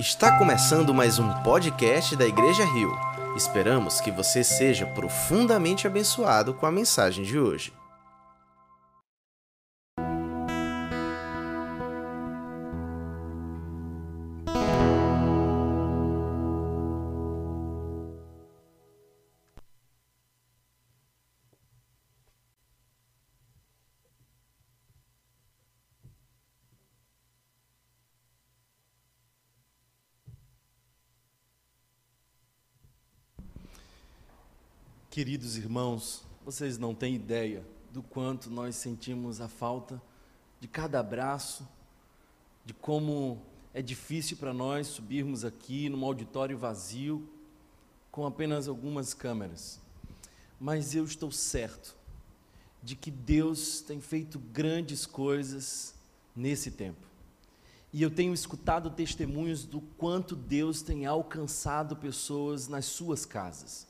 Está começando mais um podcast da Igreja Rio. Esperamos que você seja profundamente abençoado com a mensagem de hoje. Queridos irmãos, vocês não têm ideia do quanto nós sentimos a falta de cada abraço, de como é difícil para nós subirmos aqui num auditório vazio com apenas algumas câmeras. Mas eu estou certo de que Deus tem feito grandes coisas nesse tempo. E eu tenho escutado testemunhos do quanto Deus tem alcançado pessoas nas suas casas.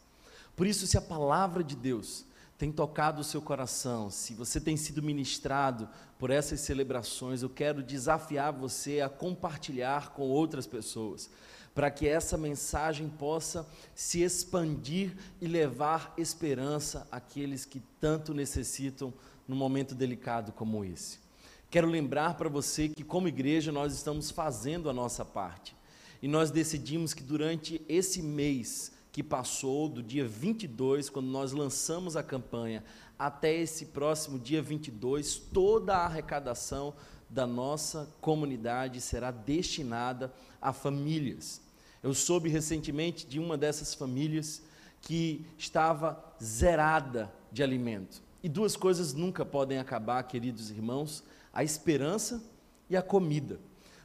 Por isso, se a palavra de Deus tem tocado o seu coração, se você tem sido ministrado por essas celebrações, eu quero desafiar você a compartilhar com outras pessoas, para que essa mensagem possa se expandir e levar esperança àqueles que tanto necessitam num momento delicado como esse. Quero lembrar para você que, como igreja, nós estamos fazendo a nossa parte e nós decidimos que durante esse mês, que passou do dia 22, quando nós lançamos a campanha, até esse próximo dia 22, toda a arrecadação da nossa comunidade será destinada a famílias. Eu soube recentemente de uma dessas famílias que estava zerada de alimento. E duas coisas nunca podem acabar, queridos irmãos: a esperança e a comida.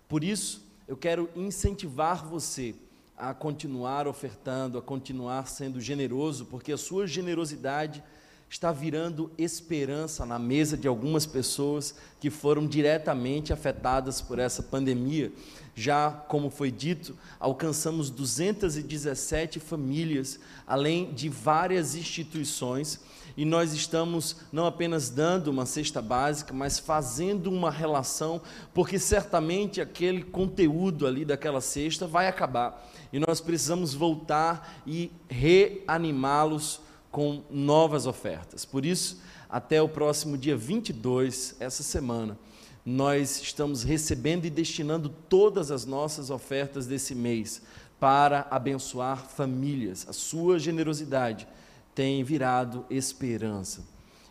Por isso, eu quero incentivar você a continuar ofertando, a continuar sendo generoso, porque a sua generosidade está virando esperança na mesa de algumas pessoas que foram diretamente afetadas por essa pandemia. Já, como foi dito, alcançamos 217 famílias, além de várias instituições, e nós estamos não apenas dando uma cesta básica, mas fazendo uma relação, porque certamente aquele conteúdo ali daquela cesta vai acabar e nós precisamos voltar e reanimá-los com novas ofertas. Por isso, até o próximo dia 22, essa semana, nós estamos recebendo e destinando todas as nossas ofertas desse mês para abençoar famílias. A sua generosidade tem virado esperança.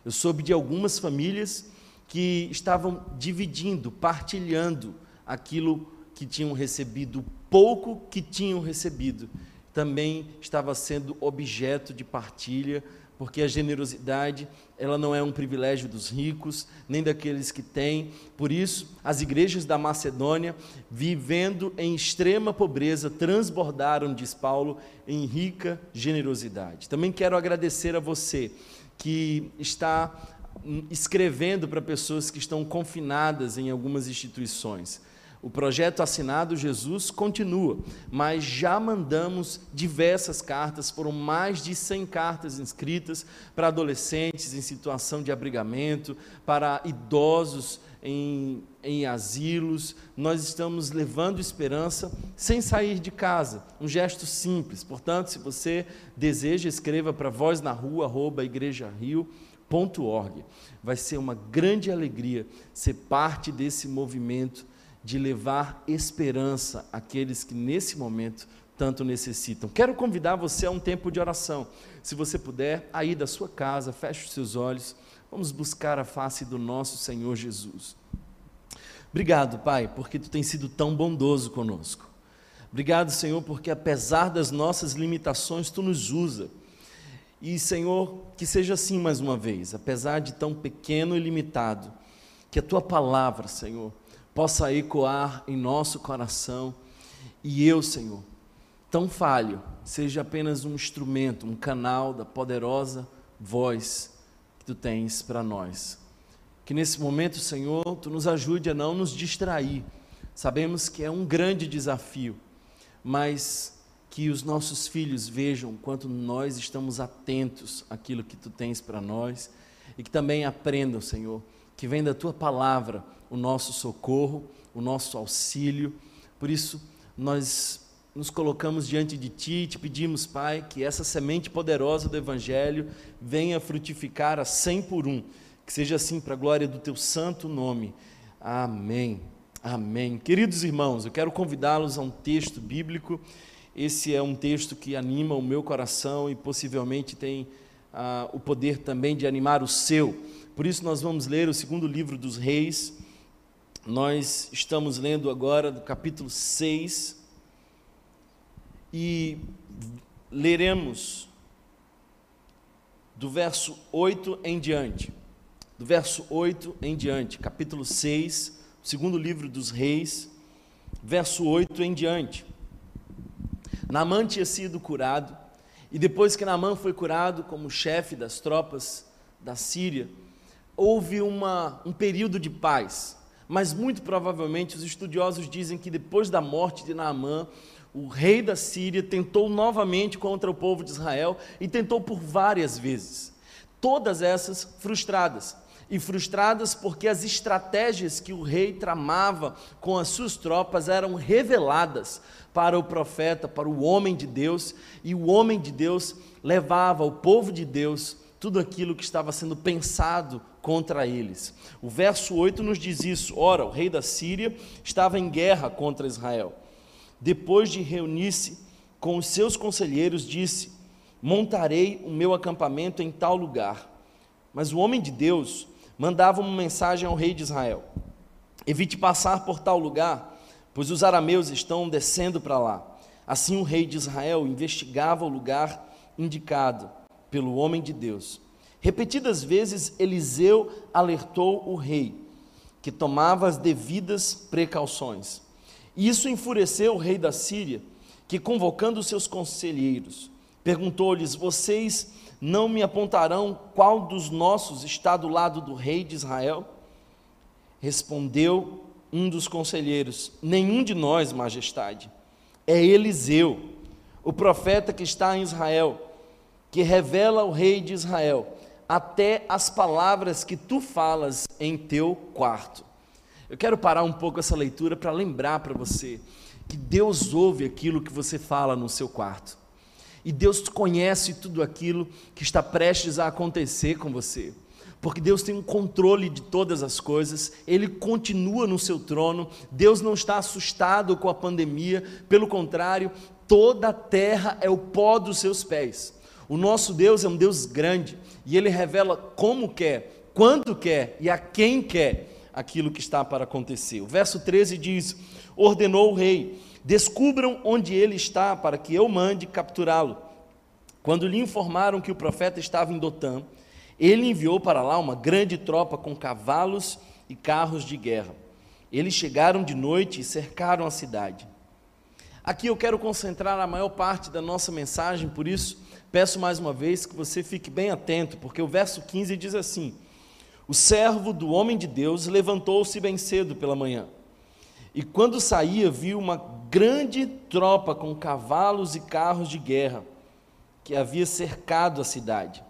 Eu soube de algumas famílias que estavam dividindo, partilhando aquilo que tinham recebido pouco que tinham recebido também estava sendo objeto de partilha, porque a generosidade, ela não é um privilégio dos ricos, nem daqueles que têm. Por isso, as igrejas da Macedônia, vivendo em extrema pobreza, transbordaram, diz Paulo, em rica generosidade. Também quero agradecer a você que está escrevendo para pessoas que estão confinadas em algumas instituições. O projeto Assinado Jesus continua, mas já mandamos diversas cartas, foram mais de 100 cartas inscritas para adolescentes em situação de abrigamento, para idosos em, em asilos. Nós estamos levando esperança sem sair de casa, um gesto simples. Portanto, se você deseja, escreva para voz na rua, arroba. Vai ser uma grande alegria ser parte desse movimento de levar esperança àqueles que nesse momento tanto necessitam. Quero convidar você a um tempo de oração. Se você puder, aí da sua casa, feche os seus olhos. Vamos buscar a face do nosso Senhor Jesus. Obrigado, Pai, porque tu tens sido tão bondoso conosco. Obrigado, Senhor, porque apesar das nossas limitações, tu nos usa. E, Senhor, que seja assim mais uma vez, apesar de tão pequeno e limitado, que a tua palavra, Senhor, possa ecoar em nosso coração e eu, Senhor, tão falho, seja apenas um instrumento, um canal da poderosa voz que tu tens para nós. Que nesse momento, Senhor, tu nos ajude a não nos distrair. Sabemos que é um grande desafio, mas que os nossos filhos vejam quanto nós estamos atentos àquilo que tu tens para nós e que também aprendam, Senhor, que vem da tua palavra o nosso socorro, o nosso auxílio. Por isso, nós nos colocamos diante de Ti e te pedimos, Pai, que essa semente poderosa do Evangelho venha frutificar a cem por um. Que seja assim para a glória do Teu santo nome. Amém. Amém. Queridos irmãos, eu quero convidá-los a um texto bíblico. Esse é um texto que anima o meu coração e possivelmente tem ah, o poder também de animar o seu. Por isso, nós vamos ler o segundo livro dos Reis. Nós estamos lendo agora do capítulo 6 e leremos do verso 8 em diante. Do verso 8 em diante, capítulo 6, segundo livro dos Reis, verso 8 em diante. Naamã tinha sido curado, e depois que Naamã foi curado como chefe das tropas da Síria, houve uma, um período de paz. Mas muito provavelmente os estudiosos dizem que depois da morte de Naamã, o rei da Síria tentou novamente contra o povo de Israel e tentou por várias vezes. Todas essas frustradas. E frustradas porque as estratégias que o rei tramava com as suas tropas eram reveladas para o profeta, para o homem de Deus, e o homem de Deus levava o povo de Deus tudo aquilo que estava sendo pensado contra eles. O verso 8 nos diz isso: ora, o rei da Síria estava em guerra contra Israel depois de reunir-se com os seus conselheiros, disse: Montarei o meu acampamento em tal lugar. Mas o homem de Deus mandava uma mensagem ao rei de Israel: Evite passar por tal lugar, pois os arameus estão descendo para lá. Assim o rei de Israel investigava o lugar indicado pelo homem de Deus. Repetidas vezes Eliseu alertou o rei, que tomava as devidas precauções. E isso enfureceu o rei da Síria, que convocando seus conselheiros, perguntou-lhes: Vocês não me apontarão qual dos nossos está do lado do rei de Israel? Respondeu um dos conselheiros: Nenhum de nós, majestade. É Eliseu, o profeta que está em Israel, que revela ao rei de Israel até as palavras que tu falas em teu quarto. Eu quero parar um pouco essa leitura para lembrar para você que Deus ouve aquilo que você fala no seu quarto. E Deus conhece tudo aquilo que está prestes a acontecer com você. Porque Deus tem um controle de todas as coisas, Ele continua no seu trono, Deus não está assustado com a pandemia, pelo contrário, toda a terra é o pó dos seus pés. O nosso Deus é um Deus grande e Ele revela como quer, quando quer e a quem quer aquilo que está para acontecer. O verso 13 diz: Ordenou o rei: Descubram onde ele está, para que eu mande capturá-lo. Quando lhe informaram que o profeta estava em Dotã, ele enviou para lá uma grande tropa com cavalos e carros de guerra. Eles chegaram de noite e cercaram a cidade. Aqui eu quero concentrar a maior parte da nossa mensagem, por isso peço mais uma vez que você fique bem atento, porque o verso 15 diz assim: o servo do homem de Deus levantou-se bem cedo pela manhã. E quando saía, viu uma grande tropa com cavalos e carros de guerra que havia cercado a cidade.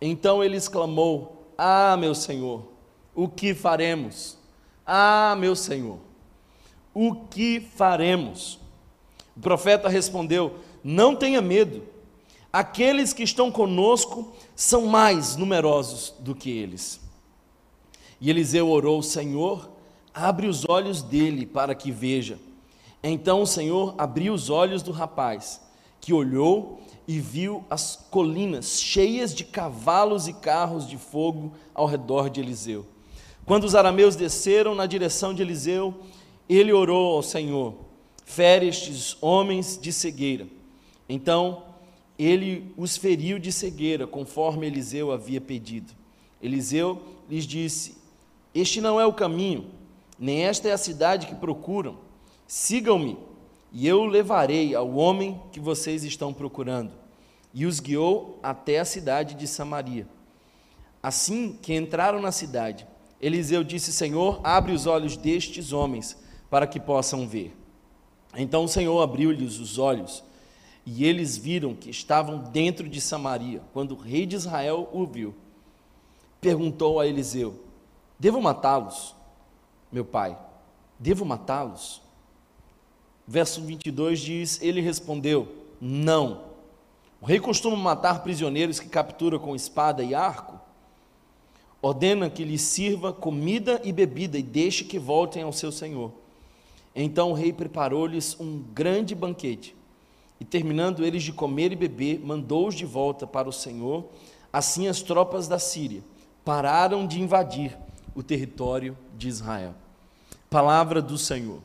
Então ele exclamou: Ah, meu senhor, o que faremos? Ah, meu senhor, o que faremos? O profeta respondeu: Não tenha medo, aqueles que estão conosco são mais numerosos do que eles. E Eliseu orou: Senhor, abre os olhos dele para que veja. Então o Senhor abriu os olhos do rapaz, que olhou e viu as colinas cheias de cavalos e carros de fogo ao redor de Eliseu. Quando os arameus desceram na direção de Eliseu, ele orou ao Senhor: Fere estes homens de cegueira. Então ele os feriu de cegueira, conforme Eliseu havia pedido. Eliseu lhes disse: este não é o caminho, nem esta é a cidade que procuram. Sigam-me, e eu o levarei ao homem que vocês estão procurando. E os guiou até a cidade de Samaria. Assim que entraram na cidade, Eliseu disse: Senhor, abre os olhos destes homens, para que possam ver. Então o Senhor abriu-lhes os olhos, e eles viram que estavam dentro de Samaria. Quando o rei de Israel o viu, perguntou a Eliseu: Devo matá-los, meu pai? Devo matá-los? verso 22 diz: Ele respondeu: Não. O rei costuma matar prisioneiros que captura com espada e arco? Ordena que lhes sirva comida e bebida e deixe que voltem ao seu senhor. Então o rei preparou-lhes um grande banquete. E terminando eles de comer e beber, mandou-os de volta para o Senhor. Assim as tropas da Síria pararam de invadir o território de Israel. Palavra do Senhor.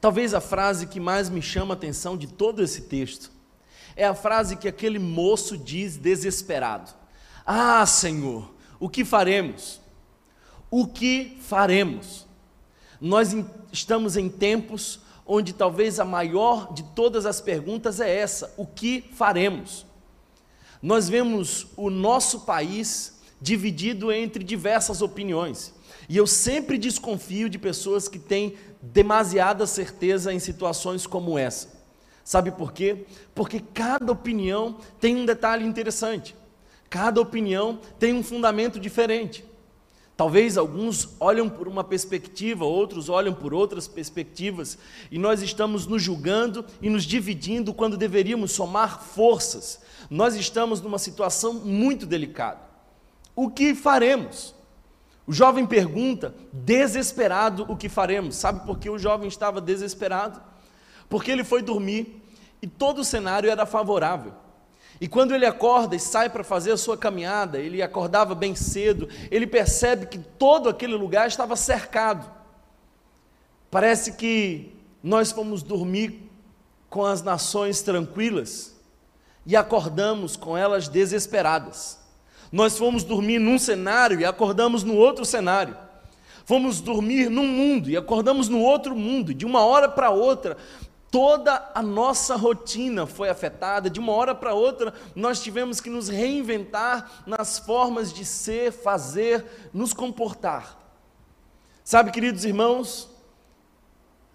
Talvez a frase que mais me chama a atenção de todo esse texto é a frase que aquele moço diz desesperado: Ah, Senhor, o que faremos? O que faremos? Nós estamos em tempos onde talvez a maior de todas as perguntas é essa: o que faremos? Nós vemos o nosso país dividido entre diversas opiniões. E eu sempre desconfio de pessoas que têm demasiada certeza em situações como essa. Sabe por quê? Porque cada opinião tem um detalhe interessante. Cada opinião tem um fundamento diferente. Talvez alguns olham por uma perspectiva, outros olham por outras perspectivas, e nós estamos nos julgando e nos dividindo quando deveríamos somar forças. Nós estamos numa situação muito delicada. O que faremos? O jovem pergunta, desesperado, o que faremos? Sabe por que o jovem estava desesperado? Porque ele foi dormir e todo o cenário era favorável. E quando ele acorda e sai para fazer a sua caminhada, ele acordava bem cedo, ele percebe que todo aquele lugar estava cercado. Parece que nós fomos dormir com as nações tranquilas e acordamos com elas desesperadas. Nós fomos dormir num cenário e acordamos no outro cenário. Fomos dormir num mundo e acordamos no outro mundo. De uma hora para outra, Toda a nossa rotina foi afetada, de uma hora para outra, nós tivemos que nos reinventar nas formas de ser, fazer, nos comportar. Sabe, queridos irmãos,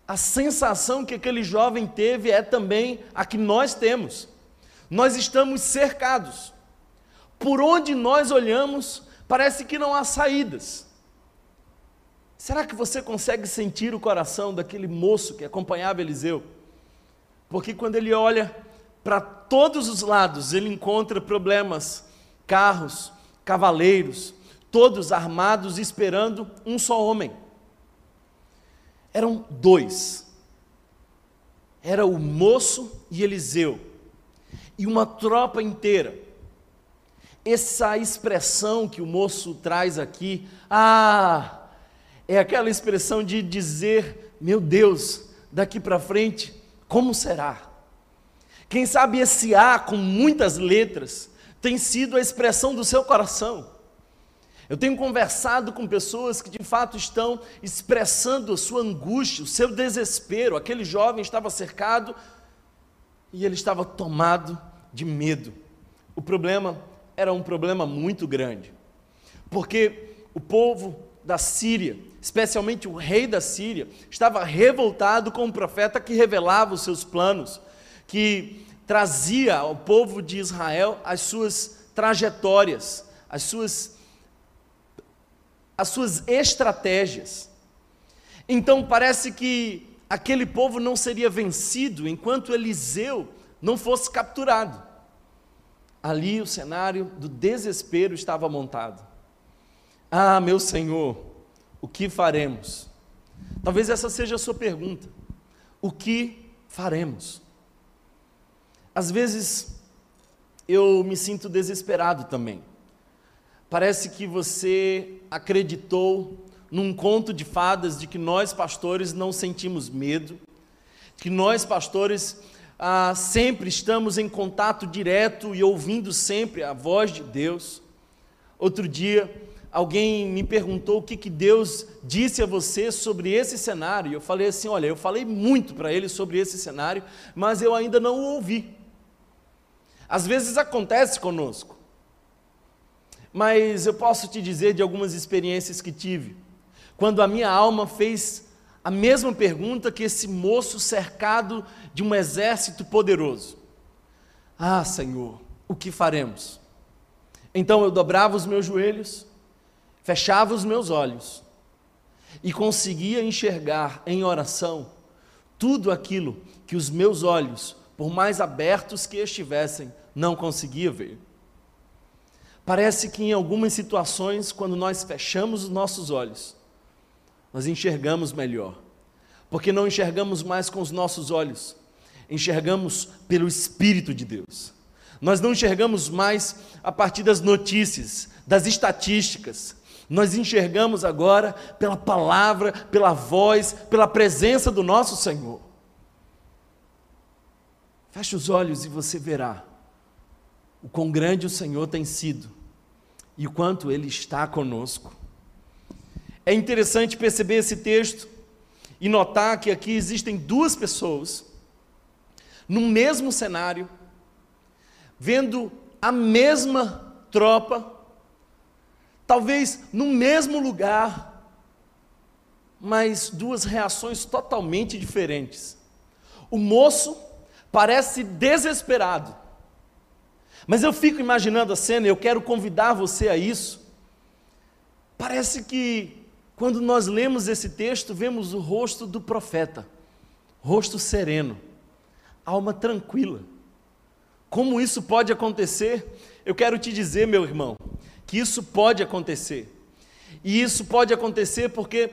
a sensação que aquele jovem teve é também a que nós temos. Nós estamos cercados. Por onde nós olhamos, parece que não há saídas. Será que você consegue sentir o coração daquele moço que acompanhava Eliseu? Porque quando ele olha para todos os lados, ele encontra problemas, carros, cavaleiros, todos armados esperando um só homem. Eram dois. Era o moço e Eliseu. E uma tropa inteira. Essa expressão que o moço traz aqui, ah, é aquela expressão de dizer, meu Deus, daqui para frente como será? Quem sabe esse A com muitas letras tem sido a expressão do seu coração. Eu tenho conversado com pessoas que de fato estão expressando a sua angústia, o seu desespero. Aquele jovem estava cercado e ele estava tomado de medo. O problema era um problema muito grande, porque o povo da Síria especialmente o rei da Síria, estava revoltado com o profeta que revelava os seus planos, que trazia ao povo de Israel as suas trajetórias, as suas as suas estratégias. Então parece que aquele povo não seria vencido enquanto Eliseu não fosse capturado. Ali o cenário do desespero estava montado. Ah, meu Senhor, o que faremos? Talvez essa seja a sua pergunta. O que faremos? Às vezes eu me sinto desesperado também. Parece que você acreditou num conto de fadas de que nós pastores não sentimos medo, que nós pastores ah, sempre estamos em contato direto e ouvindo sempre a voz de Deus. Outro dia alguém me perguntou o que, que Deus disse a você sobre esse cenário. Eu falei assim: olha, eu falei muito para ele sobre esse cenário, mas eu ainda não o ouvi. Às vezes acontece conosco, mas eu posso te dizer de algumas experiências que tive, quando a minha alma fez a mesma pergunta que esse moço cercado de um exército poderoso: Ah, Senhor, o que faremos? Então eu dobrava os meus joelhos, fechava os meus olhos e conseguia enxergar em oração tudo aquilo que os meus olhos, por mais abertos que estivessem, não conseguia ver. Parece que em algumas situações, quando nós fechamos os nossos olhos, nós enxergamos melhor, porque não enxergamos mais com os nossos olhos, enxergamos pelo Espírito de Deus. Nós não enxergamos mais a partir das notícias, das estatísticas. Nós enxergamos agora pela palavra, pela voz, pela presença do nosso Senhor. Feche os olhos e você verá o quão grande o Senhor tem sido e o quanto Ele está conosco. É interessante perceber esse texto e notar que aqui existem duas pessoas no mesmo cenário, vendo a mesma tropa, talvez no mesmo lugar, mas duas reações totalmente diferentes. O moço parece desesperado, mas eu fico imaginando a cena, eu quero convidar você a isso. Parece que quando nós lemos esse texto, vemos o rosto do profeta, rosto sereno, alma tranquila. Como isso pode acontecer? Eu quero te dizer, meu irmão, que isso pode acontecer. E isso pode acontecer porque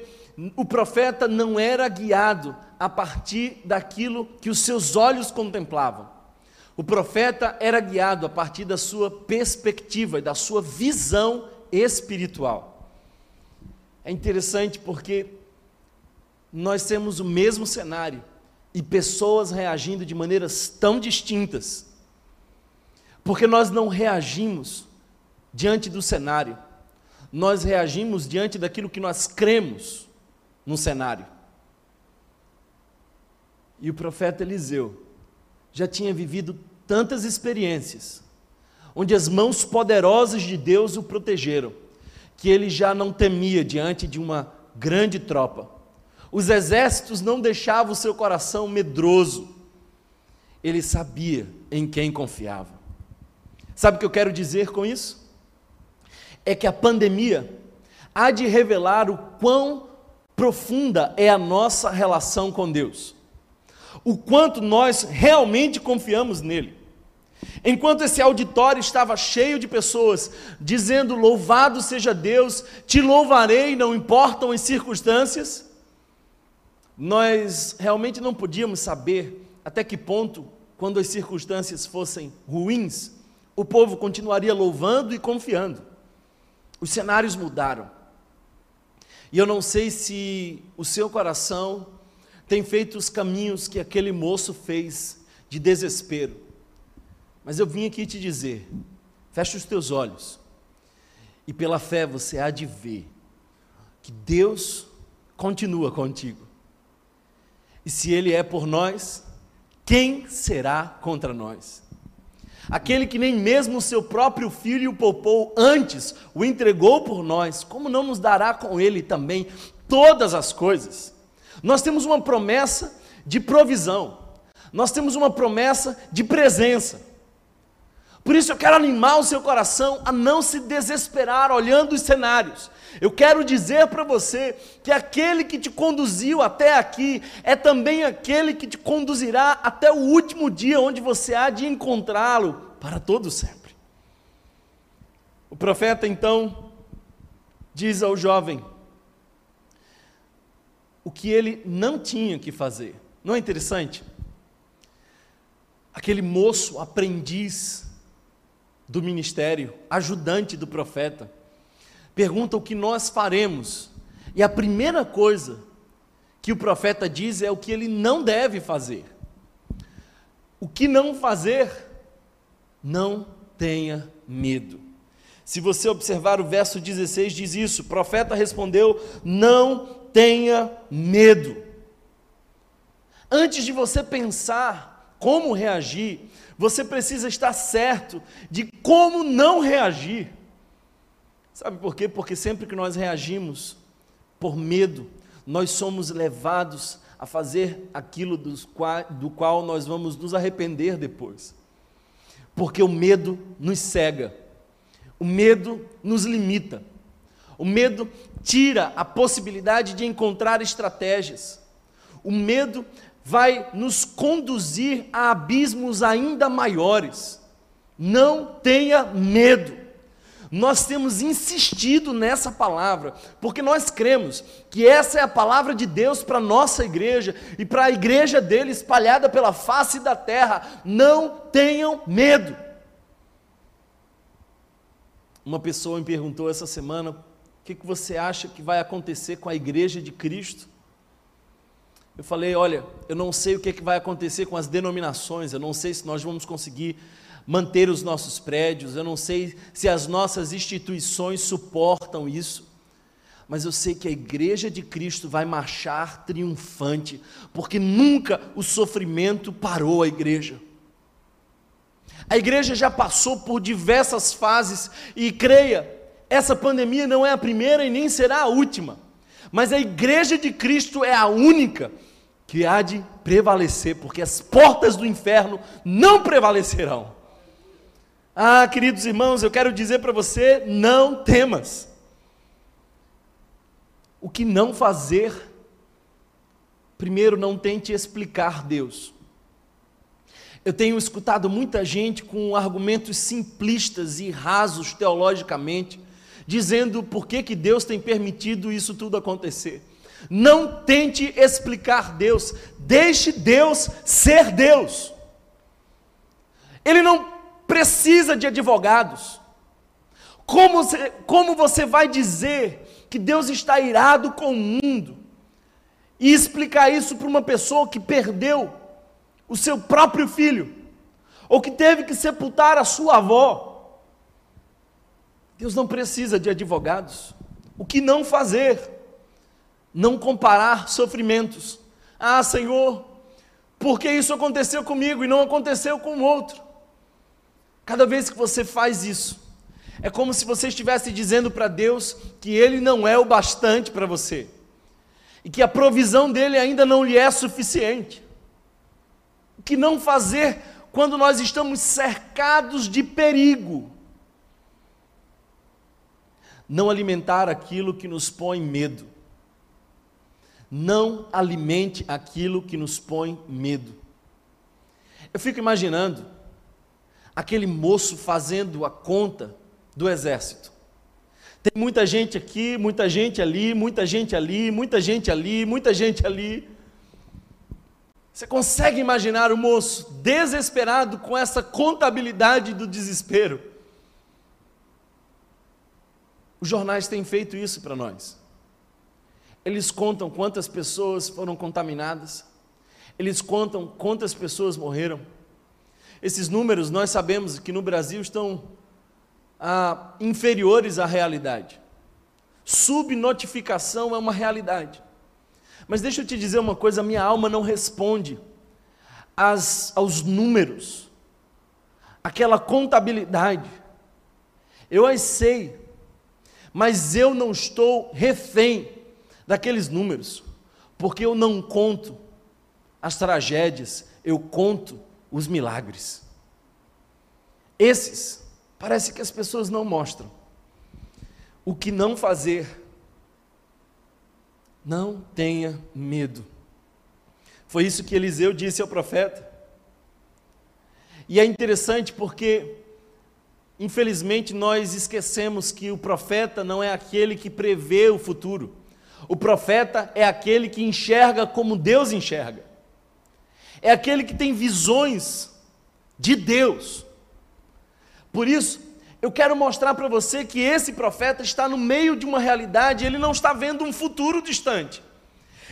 o profeta não era guiado a partir daquilo que os seus olhos contemplavam. O profeta era guiado a partir da sua perspectiva e da sua visão espiritual. É interessante porque nós temos o mesmo cenário e pessoas reagindo de maneiras tão distintas. Porque nós não reagimos diante do cenário, nós reagimos diante daquilo que nós cremos no cenário. E o profeta Eliseu já tinha vivido tantas experiências, onde as mãos poderosas de Deus o protegeram, que ele já não temia diante de uma grande tropa. Os exércitos não deixavam o seu coração medroso. Ele sabia em quem confiava. Sabe o que eu quero dizer com isso? É que a pandemia há de revelar o quão profunda é a nossa relação com Deus o quanto nós realmente confiamos nele. Enquanto esse auditório estava cheio de pessoas dizendo: Louvado seja Deus, te louvarei, não importam as circunstâncias, nós realmente não podíamos saber até que ponto, quando as circunstâncias fossem ruins, o povo continuaria louvando e confiando. Os cenários mudaram. E eu não sei se o seu coração tem feito os caminhos que aquele moço fez de desespero. Mas eu vim aqui te dizer: feche os teus olhos, e pela fé você há de ver que Deus continua contigo. E se Ele é por nós, quem será contra nós? Aquele que nem mesmo o seu próprio filho o poupou, antes o entregou por nós, como não nos dará com ele também todas as coisas? Nós temos uma promessa de provisão, nós temos uma promessa de presença. Por isso eu quero animar o seu coração a não se desesperar olhando os cenários. Eu quero dizer para você que aquele que te conduziu até aqui é também aquele que te conduzirá até o último dia onde você há de encontrá-lo para todo sempre. O profeta então diz ao jovem: o que ele não tinha que fazer. Não é interessante? Aquele moço, aprendiz do ministério, ajudante do profeta, pergunta o que nós faremos. E a primeira coisa que o profeta diz é o que ele não deve fazer. O que não fazer? Não tenha medo. Se você observar o verso 16, diz isso: o profeta respondeu: Não tenha medo. Antes de você pensar como reagir, você precisa estar certo de como não reagir. Sabe por quê? Porque sempre que nós reagimos por medo, nós somos levados a fazer aquilo qual, do qual nós vamos nos arrepender depois. Porque o medo nos cega, o medo nos limita, o medo tira a possibilidade de encontrar estratégias. O medo vai nos conduzir a abismos ainda maiores. Não tenha medo. Nós temos insistido nessa palavra, porque nós cremos que essa é a palavra de Deus para a nossa igreja e para a igreja dele espalhada pela face da terra. Não tenham medo. Uma pessoa me perguntou essa semana: o que, que você acha que vai acontecer com a igreja de Cristo? Eu falei: olha, eu não sei o que, que vai acontecer com as denominações, eu não sei se nós vamos conseguir manter os nossos prédios, eu não sei se as nossas instituições suportam isso, mas eu sei que a igreja de Cristo vai marchar triunfante, porque nunca o sofrimento parou a igreja. A igreja já passou por diversas fases e creia, essa pandemia não é a primeira e nem será a última, mas a igreja de Cristo é a única que há de prevalecer, porque as portas do inferno não prevalecerão. Ah, queridos irmãos, eu quero dizer para você: não temas. O que não fazer? Primeiro, não tente explicar Deus. Eu tenho escutado muita gente com argumentos simplistas e rasos teologicamente, dizendo por que, que Deus tem permitido isso tudo acontecer. Não tente explicar Deus, deixe Deus ser Deus. Ele não precisa de advogados. Como você, como você vai dizer que Deus está irado com o mundo e explicar isso para uma pessoa que perdeu o seu próprio filho ou que teve que sepultar a sua avó? Deus não precisa de advogados. O que não fazer? Não comparar sofrimentos. Ah, Senhor, por que isso aconteceu comigo e não aconteceu com o outro? Cada vez que você faz isso, é como se você estivesse dizendo para Deus que Ele não é o bastante para você e que a provisão dele ainda não lhe é suficiente. O que não fazer quando nós estamos cercados de perigo? Não alimentar aquilo que nos põe medo. Não alimente aquilo que nos põe medo. Eu fico imaginando aquele moço fazendo a conta do exército. Tem muita gente aqui, muita gente ali, muita gente ali, muita gente ali, muita gente ali. Você consegue imaginar o moço desesperado com essa contabilidade do desespero? Os jornais têm feito isso para nós. Eles contam quantas pessoas foram contaminadas, eles contam quantas pessoas morreram. Esses números nós sabemos que no Brasil estão ah, inferiores à realidade. Subnotificação é uma realidade. Mas deixa eu te dizer uma coisa: minha alma não responde às, aos números, aquela contabilidade. Eu as sei, mas eu não estou refém daqueles números, porque eu não conto as tragédias, eu conto os milagres. Esses, parece que as pessoas não mostram. O que não fazer, não tenha medo. Foi isso que Eliseu disse ao profeta. E é interessante porque, infelizmente, nós esquecemos que o profeta não é aquele que prevê o futuro. O profeta é aquele que enxerga como Deus enxerga é aquele que tem visões de Deus. Por isso, eu quero mostrar para você que esse profeta está no meio de uma realidade, ele não está vendo um futuro distante.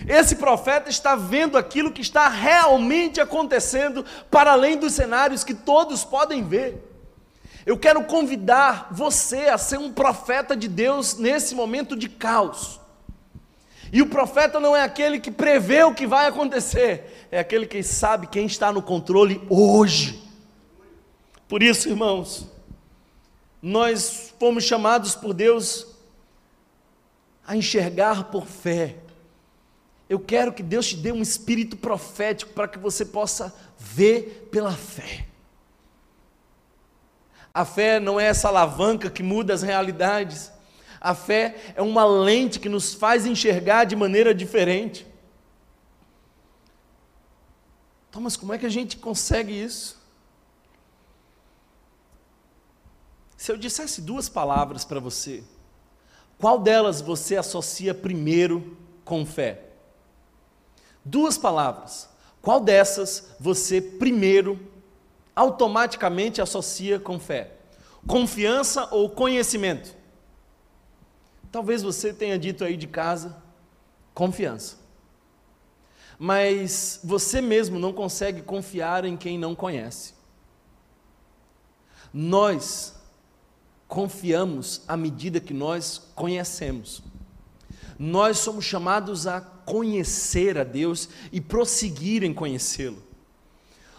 Esse profeta está vendo aquilo que está realmente acontecendo para além dos cenários que todos podem ver. Eu quero convidar você a ser um profeta de Deus nesse momento de caos. E o profeta não é aquele que prevê o que vai acontecer, é aquele que sabe quem está no controle hoje. Por isso, irmãos, nós fomos chamados por Deus a enxergar por fé. Eu quero que Deus te dê um espírito profético para que você possa ver pela fé. A fé não é essa alavanca que muda as realidades. A fé é uma lente que nos faz enxergar de maneira diferente. Thomas, como é que a gente consegue isso? Se eu dissesse duas palavras para você, qual delas você associa primeiro com fé? Duas palavras. Qual dessas você primeiro automaticamente associa com fé? Confiança ou conhecimento? Talvez você tenha dito aí de casa, confiança. Mas você mesmo não consegue confiar em quem não conhece. Nós confiamos à medida que nós conhecemos. Nós somos chamados a conhecer a Deus e prosseguir em conhecê-lo.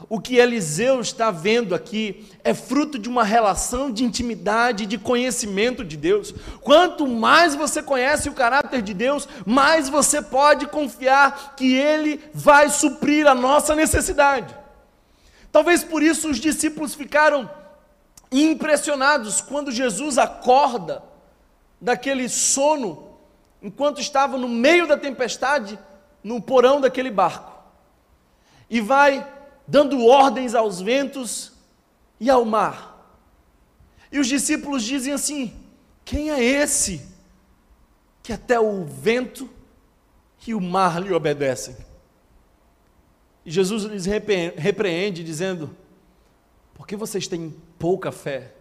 O que Eliseu está vendo aqui é fruto de uma relação de intimidade, de conhecimento de Deus. Quanto mais você conhece o caráter de Deus, mais você pode confiar que Ele vai suprir a nossa necessidade. Talvez por isso os discípulos ficaram impressionados quando Jesus acorda daquele sono, enquanto estava no meio da tempestade, no porão daquele barco, e vai dando ordens aos ventos e ao mar. E os discípulos dizem assim: Quem é esse que até o vento e o mar lhe obedecem? E Jesus lhes repreende, dizendo: Por que vocês têm pouca fé?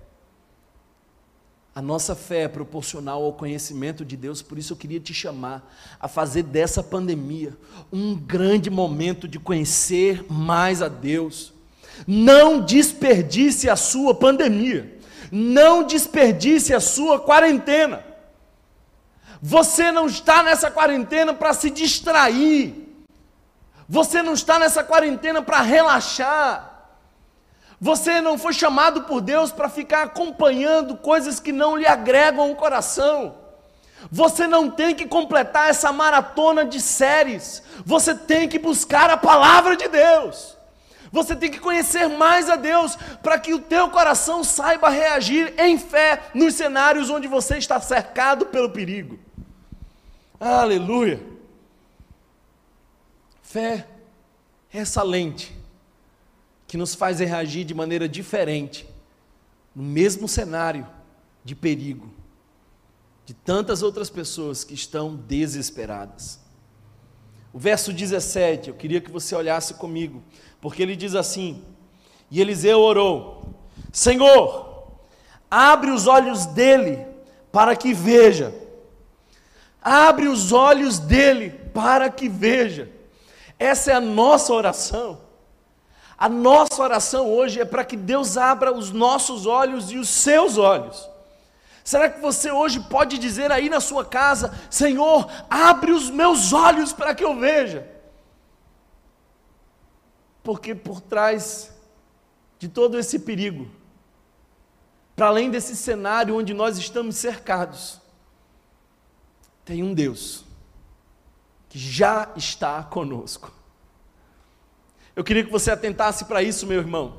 A nossa fé é proporcional ao conhecimento de Deus, por isso eu queria te chamar a fazer dessa pandemia um grande momento de conhecer mais a Deus. Não desperdice a sua pandemia, não desperdice a sua quarentena. Você não está nessa quarentena para se distrair, você não está nessa quarentena para relaxar. Você não foi chamado por Deus para ficar acompanhando coisas que não lhe agregam o coração. Você não tem que completar essa maratona de séries. Você tem que buscar a palavra de Deus. Você tem que conhecer mais a Deus para que o teu coração saiba reagir em fé nos cenários onde você está cercado pelo perigo. Aleluia. Fé é essa lente que nos faz reagir de maneira diferente, no mesmo cenário de perigo, de tantas outras pessoas que estão desesperadas. O verso 17, eu queria que você olhasse comigo, porque ele diz assim: E Eliseu orou: Senhor, abre os olhos dele para que veja. Abre os olhos dele para que veja. Essa é a nossa oração. A nossa oração hoje é para que Deus abra os nossos olhos e os seus olhos. Será que você hoje pode dizer aí na sua casa: Senhor, abre os meus olhos para que eu veja? Porque por trás de todo esse perigo, para além desse cenário onde nós estamos cercados, tem um Deus que já está conosco. Eu queria que você atentasse para isso, meu irmão.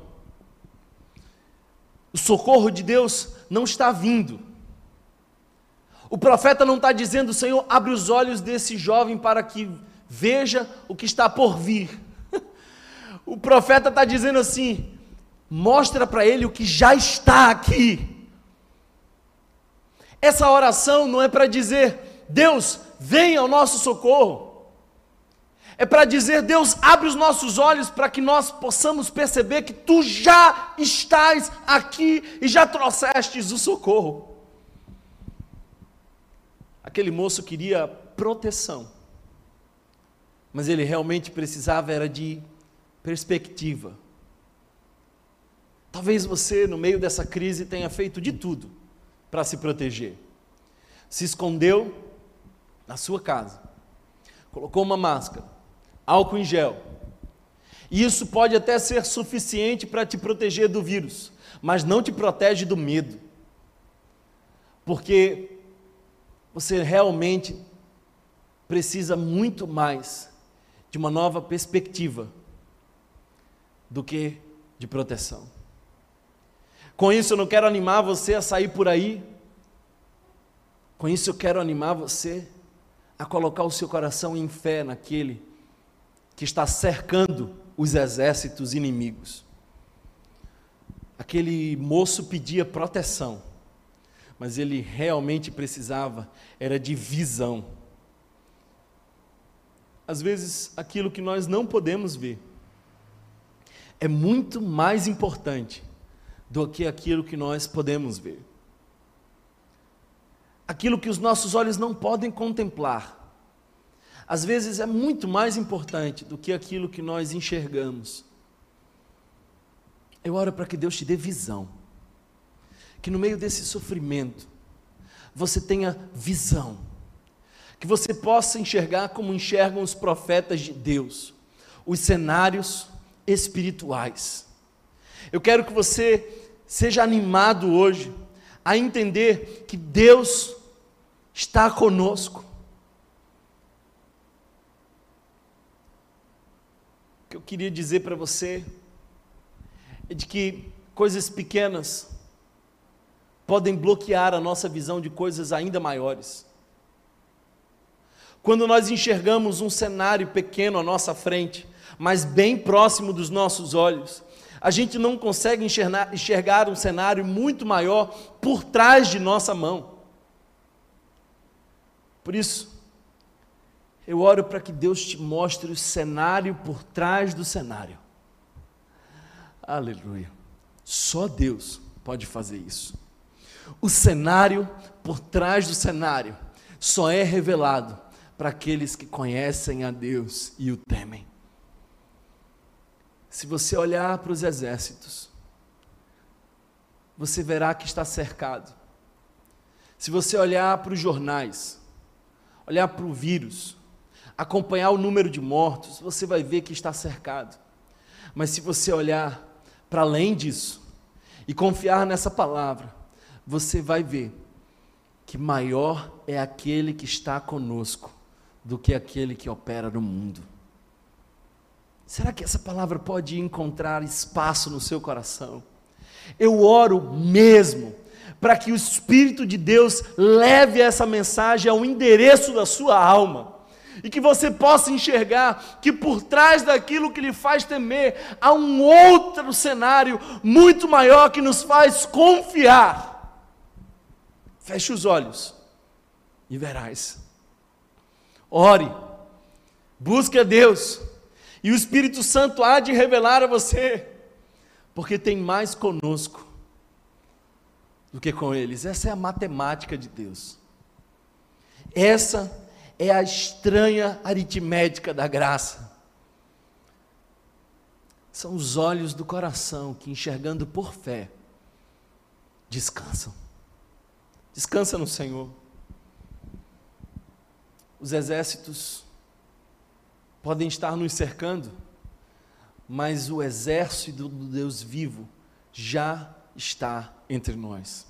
O socorro de Deus não está vindo. O profeta não está dizendo, Senhor, abre os olhos desse jovem para que veja o que está por vir. O profeta está dizendo assim: mostra para ele o que já está aqui. Essa oração não é para dizer, Deus, venha ao nosso socorro é para dizer: Deus, abre os nossos olhos para que nós possamos perceber que tu já estás aqui e já trouxestes o socorro. Aquele moço queria proteção, mas ele realmente precisava era de perspectiva. Talvez você, no meio dessa crise, tenha feito de tudo para se proteger. Se escondeu na sua casa, colocou uma máscara, álcool em gel. E isso pode até ser suficiente para te proteger do vírus, mas não te protege do medo. Porque você realmente precisa muito mais de uma nova perspectiva do que de proteção. Com isso, eu não quero animar você a sair por aí. Com isso, eu quero animar você a colocar o seu coração em fé naquele que está cercando os exércitos inimigos. Aquele moço pedia proteção, mas ele realmente precisava era de visão. Às vezes, aquilo que nós não podemos ver é muito mais importante do que aquilo que nós podemos ver. Aquilo que os nossos olhos não podem contemplar, às vezes é muito mais importante do que aquilo que nós enxergamos. Eu oro para que Deus te dê visão, que no meio desse sofrimento você tenha visão, que você possa enxergar como enxergam os profetas de Deus, os cenários espirituais. Eu quero que você seja animado hoje a entender que Deus está conosco. Que eu queria dizer para você é de que coisas pequenas podem bloquear a nossa visão de coisas ainda maiores. Quando nós enxergamos um cenário pequeno à nossa frente, mas bem próximo dos nossos olhos, a gente não consegue enxergar, enxergar um cenário muito maior por trás de nossa mão. Por isso, eu oro para que Deus te mostre o cenário por trás do cenário. Aleluia. Só Deus pode fazer isso. O cenário por trás do cenário só é revelado para aqueles que conhecem a Deus e o temem. Se você olhar para os exércitos, você verá que está cercado. Se você olhar para os jornais, olhar para o vírus, acompanhar o número de mortos, você vai ver que está cercado. Mas se você olhar para além disso e confiar nessa palavra, você vai ver que maior é aquele que está conosco do que aquele que opera no mundo. Será que essa palavra pode encontrar espaço no seu coração? Eu oro mesmo para que o Espírito de Deus leve essa mensagem ao endereço da sua alma e que você possa enxergar que por trás daquilo que lhe faz temer há um outro cenário muito maior que nos faz confiar. Feche os olhos e verás. Ore, busque a Deus e o Espírito Santo há de revelar a você, porque tem mais conosco do que com eles. Essa é a matemática de Deus. Essa é a estranha aritmética da graça. São os olhos do coração que, enxergando por fé, descansam. Descansa no Senhor. Os exércitos podem estar nos cercando, mas o exército do Deus vivo já está entre nós.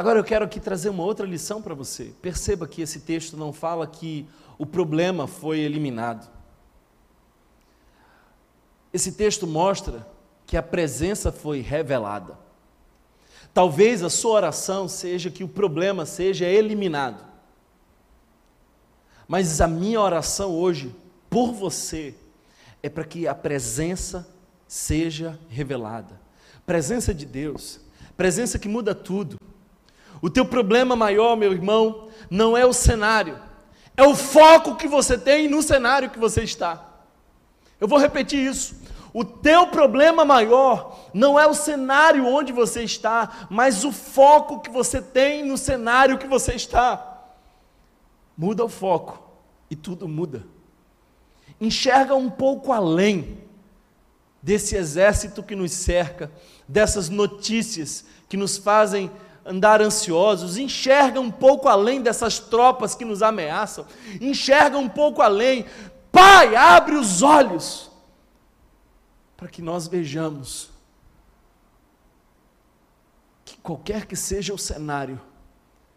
Agora eu quero aqui trazer uma outra lição para você. Perceba que esse texto não fala que o problema foi eliminado. Esse texto mostra que a presença foi revelada. Talvez a sua oração seja que o problema seja eliminado. Mas a minha oração hoje, por você, é para que a presença seja revelada. Presença de Deus, presença que muda tudo. O teu problema maior, meu irmão, não é o cenário, é o foco que você tem no cenário que você está. Eu vou repetir isso. O teu problema maior não é o cenário onde você está, mas o foco que você tem no cenário que você está. Muda o foco e tudo muda. Enxerga um pouco além desse exército que nos cerca, dessas notícias que nos fazem andar ansiosos, enxerga um pouco além dessas tropas que nos ameaçam, enxerga um pouco além. Pai, abre os olhos para que nós vejamos que qualquer que seja o cenário,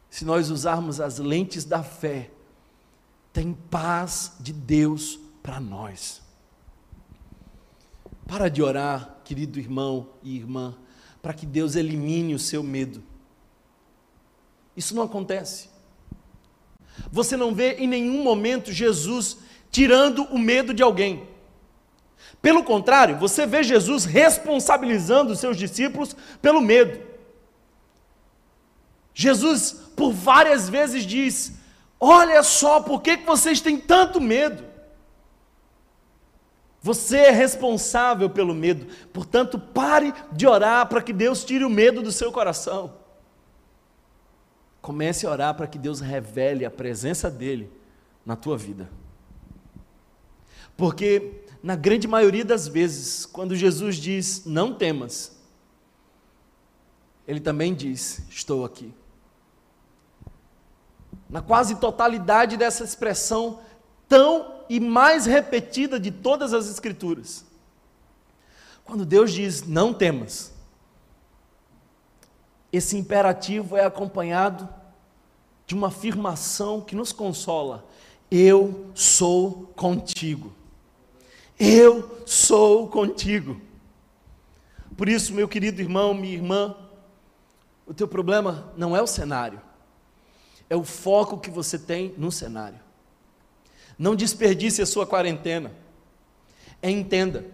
se nós usarmos as lentes da fé, tem paz de Deus para nós. Para de orar, querido irmão e irmã, para que Deus elimine o seu medo. Isso não acontece. Você não vê em nenhum momento Jesus tirando o medo de alguém. Pelo contrário, você vê Jesus responsabilizando os seus discípulos pelo medo. Jesus, por várias vezes, diz: Olha só, por que, que vocês têm tanto medo? Você é responsável pelo medo, portanto, pare de orar para que Deus tire o medo do seu coração. Comece a orar para que Deus revele a presença dEle na tua vida. Porque, na grande maioria das vezes, quando Jesus diz não temas, Ele também diz: estou aqui. Na quase totalidade dessa expressão, tão e mais repetida de todas as Escrituras. Quando Deus diz não temas, esse imperativo é acompanhado de uma afirmação que nos consola: Eu sou contigo. Eu sou contigo. Por isso, meu querido irmão, minha irmã, o teu problema não é o cenário, é o foco que você tem no cenário. Não desperdice a sua quarentena. Entenda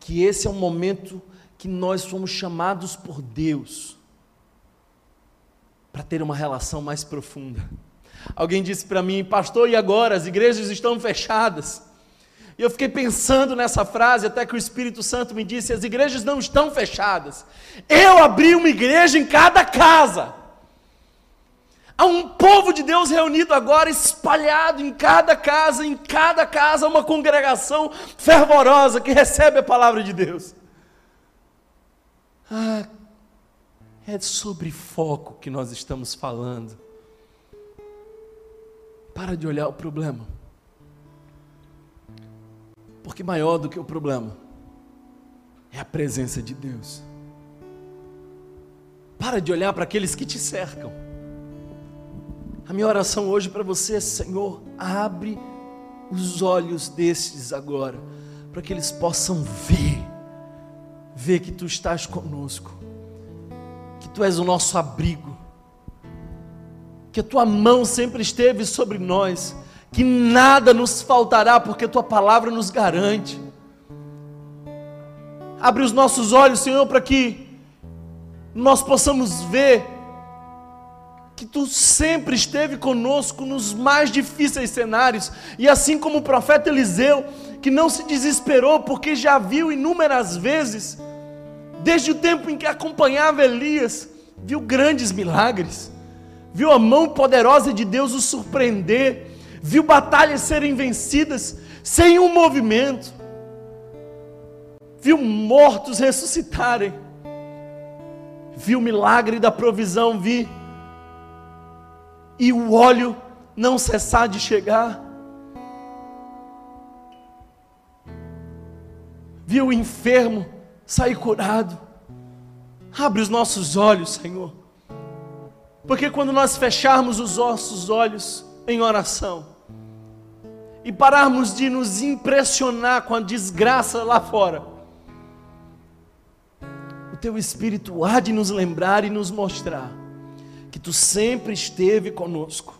que esse é um momento que nós somos chamados por Deus para ter uma relação mais profunda. Alguém disse para mim, pastor, e agora? As igrejas estão fechadas. E eu fiquei pensando nessa frase até que o Espírito Santo me disse: as igrejas não estão fechadas. Eu abri uma igreja em cada casa. Há um povo de Deus reunido agora, espalhado em cada casa, em cada casa, uma congregação fervorosa que recebe a palavra de Deus. Ah, é sobre foco que nós estamos falando. Para de olhar o problema. Porque maior do que o problema é a presença de Deus. Para de olhar para aqueles que te cercam. A minha oração hoje para você é: Senhor, abre os olhos destes agora, para que eles possam ver, ver que tu estás conosco, tu és o nosso abrigo, que a tua mão sempre esteve sobre nós, que nada nos faltará, porque tua palavra nos garante. Abre os nossos olhos, Senhor, para que nós possamos ver que tu sempre esteve conosco nos mais difíceis cenários, e assim como o profeta Eliseu, que não se desesperou porque já viu inúmeras vezes, desde o tempo em que acompanhava Elias, viu grandes milagres, viu a mão poderosa de Deus o surpreender, viu batalhas serem vencidas sem um movimento, viu mortos ressuscitarem, viu o milagre da provisão vir e o óleo não cessar de chegar. Viu o enfermo sair curado. Abre os nossos olhos, Senhor. Porque quando nós fecharmos os nossos olhos em oração e pararmos de nos impressionar com a desgraça lá fora, o Teu Espírito há de nos lembrar e nos mostrar que tu sempre esteve conosco.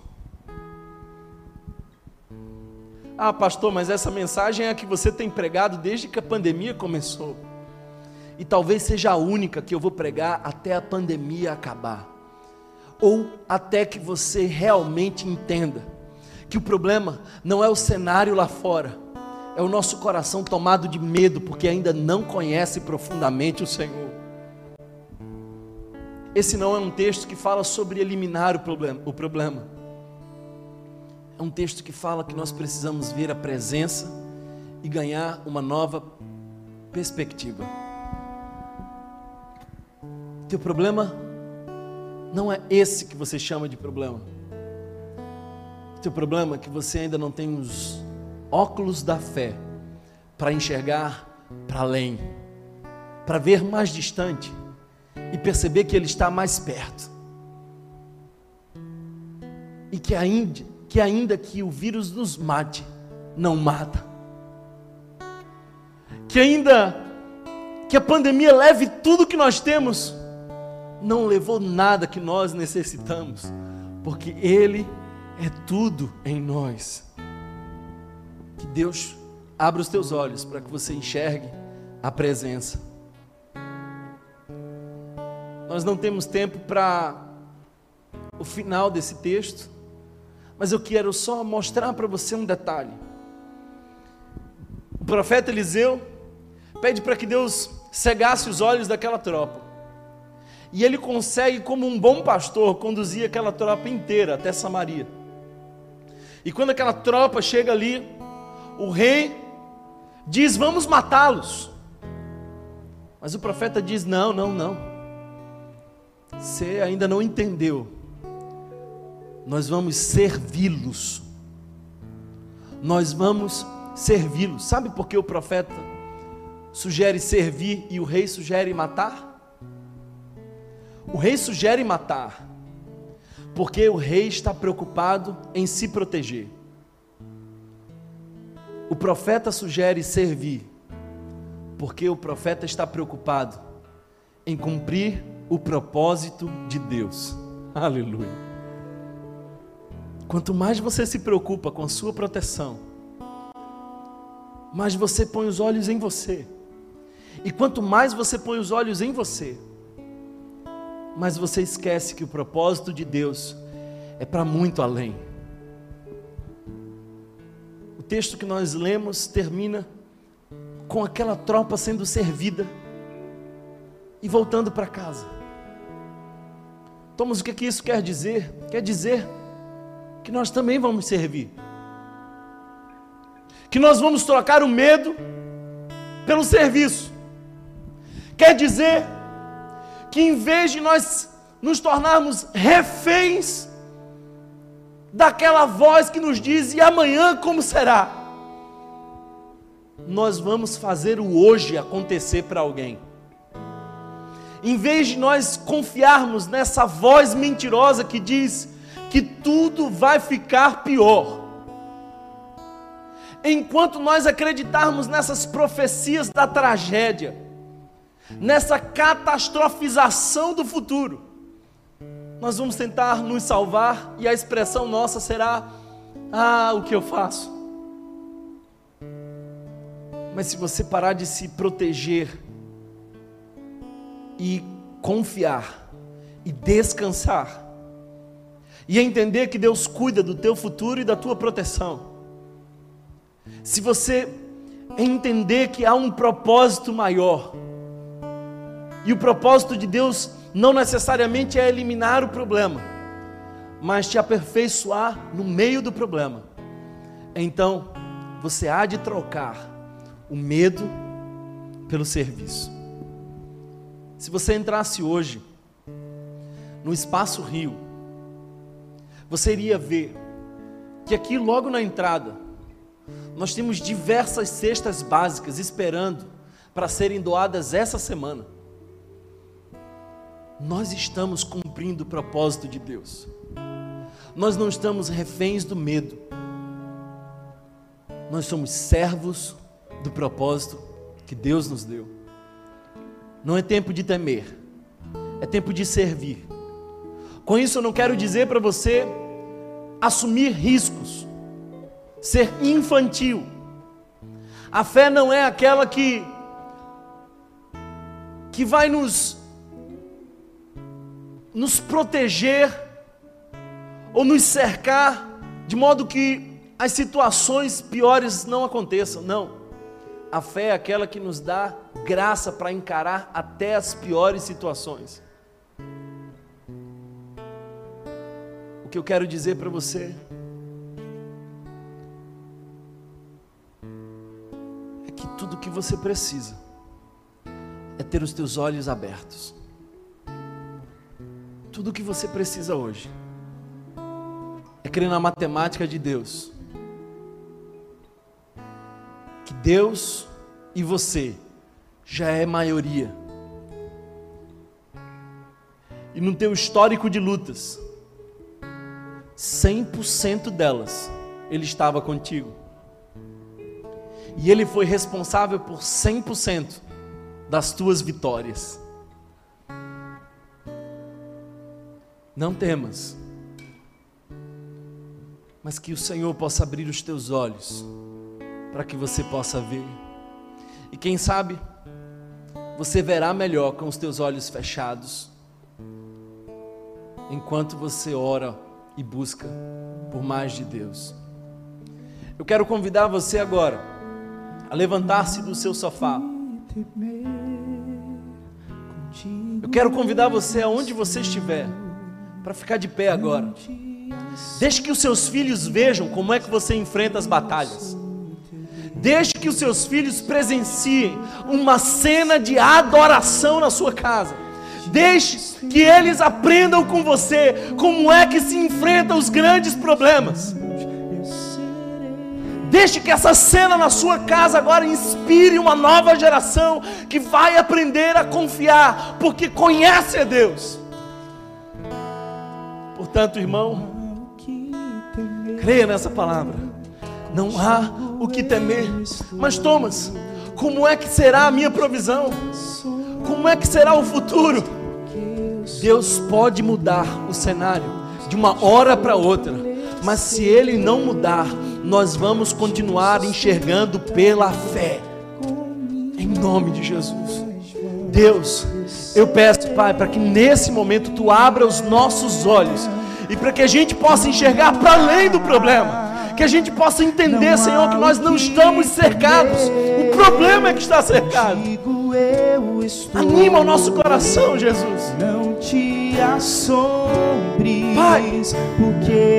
Ah, pastor, mas essa mensagem é a que você tem pregado desde que a pandemia começou. E talvez seja a única que eu vou pregar até a pandemia acabar. Ou até que você realmente entenda que o problema não é o cenário lá fora, é o nosso coração tomado de medo porque ainda não conhece profundamente o Senhor. Esse não é um texto que fala sobre eliminar o problema, o problema. É um texto que fala que nós precisamos ver a presença e ganhar uma nova perspectiva. Teu problema não é esse que você chama de problema. Teu problema é que você ainda não tem os óculos da fé para enxergar para além, para ver mais distante e perceber que Ele está mais perto. E que ainda, que ainda que o vírus nos mate, não mata. Que ainda que a pandemia leve tudo que nós temos, não levou nada que nós necessitamos, porque Ele é tudo em nós. Que Deus abra os teus olhos para que você enxergue a presença. Nós não temos tempo para o final desse texto, mas eu quero só mostrar para você um detalhe. O profeta Eliseu pede para que Deus cegasse os olhos daquela tropa. E ele consegue, como um bom pastor, conduzir aquela tropa inteira até Samaria. E quando aquela tropa chega ali, o rei diz: Vamos matá-los. Mas o profeta diz: Não, não, não. Você ainda não entendeu. Nós vamos servi-los. Nós vamos servi-los. Sabe por que o profeta sugere servir e o rei sugere matar? O rei sugere matar, porque o rei está preocupado em se proteger. O profeta sugere servir, porque o profeta está preocupado em cumprir o propósito de Deus. Aleluia. Quanto mais você se preocupa com a sua proteção, mais você põe os olhos em você. E quanto mais você põe os olhos em você, mas você esquece que o propósito de Deus é para muito além. O texto que nós lemos termina com aquela tropa sendo servida e voltando para casa. Thomas, o que, que isso quer dizer? Quer dizer que nós também vamos servir, que nós vamos trocar o medo pelo serviço. Quer dizer que em vez de nós nos tornarmos reféns daquela voz que nos diz e amanhã como será, nós vamos fazer o hoje acontecer para alguém. Em vez de nós confiarmos nessa voz mentirosa que diz que tudo vai ficar pior, enquanto nós acreditarmos nessas profecias da tragédia, nessa catastrofização do futuro, nós vamos tentar nos salvar e a expressão nossa será: Ah, o que eu faço? Mas se você parar de se proteger e confiar e descansar e entender que Deus cuida do teu futuro e da tua proteção, se você entender que há um propósito maior, e o propósito de Deus não necessariamente é eliminar o problema, mas te aperfeiçoar no meio do problema. Então, você há de trocar o medo pelo serviço. Se você entrasse hoje no espaço Rio, você iria ver que aqui logo na entrada nós temos diversas cestas básicas esperando para serem doadas essa semana nós estamos cumprindo o propósito de Deus. Nós não estamos reféns do medo. Nós somos servos do propósito que Deus nos deu. Não é tempo de temer, é tempo de servir. Com isso, eu não quero dizer para você assumir riscos, ser infantil. A fé não é aquela que que vai nos nos proteger ou nos cercar de modo que as situações piores não aconteçam. Não. A fé é aquela que nos dá graça para encarar até as piores situações. O que eu quero dizer para você é que tudo o que você precisa é ter os teus olhos abertos. Tudo o que você precisa hoje é crer na matemática de Deus. Que Deus e você já é maioria. E no teu histórico de lutas, 100% delas ele estava contigo. E ele foi responsável por 100% das tuas vitórias. Não temas, mas que o Senhor possa abrir os teus olhos para que você possa ver. E quem sabe, você verá melhor com os teus olhos fechados, enquanto você ora e busca por mais de Deus. Eu quero convidar você agora a levantar-se do seu sofá. Eu quero convidar você aonde você estiver para ficar de pé agora. Deixe que os seus filhos vejam como é que você enfrenta as batalhas. Deixe que os seus filhos presenciem uma cena de adoração na sua casa. Deixe que eles aprendam com você como é que se enfrenta os grandes problemas. Deixe que essa cena na sua casa agora inspire uma nova geração que vai aprender a confiar, porque conhece a Deus. Portanto, irmão, creia nessa palavra. Não há o que temer. Mas, Thomas, como é que será a minha provisão? Como é que será o futuro? Deus pode mudar o cenário de uma hora para outra, mas se Ele não mudar, nós vamos continuar enxergando pela fé, em nome de Jesus. Deus, eu peço, Pai, para que nesse momento Tu abra os nossos olhos e para que a gente possa enxergar para além do problema que a gente possa entender, Senhor, que nós não estamos cercados, o problema é que está cercado. Anima o nosso coração, Jesus. Não te assombres, Pai,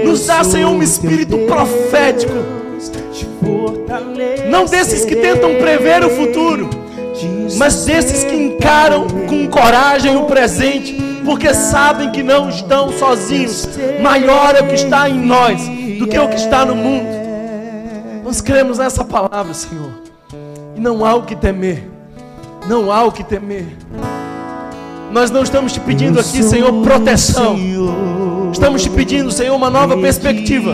nos dá, Senhor, um espírito profético. Não desses que tentam prever o futuro, mas desses que encaram com coragem o presente, porque sabem que não estão sozinhos. Maior é o que está em nós do que o que está no mundo. Nós cremos nessa palavra, Senhor. E não há o que temer. Não há o que temer. Nós não estamos te pedindo aqui, Senhor, proteção. Estamos te pedindo, Senhor, uma nova perspectiva.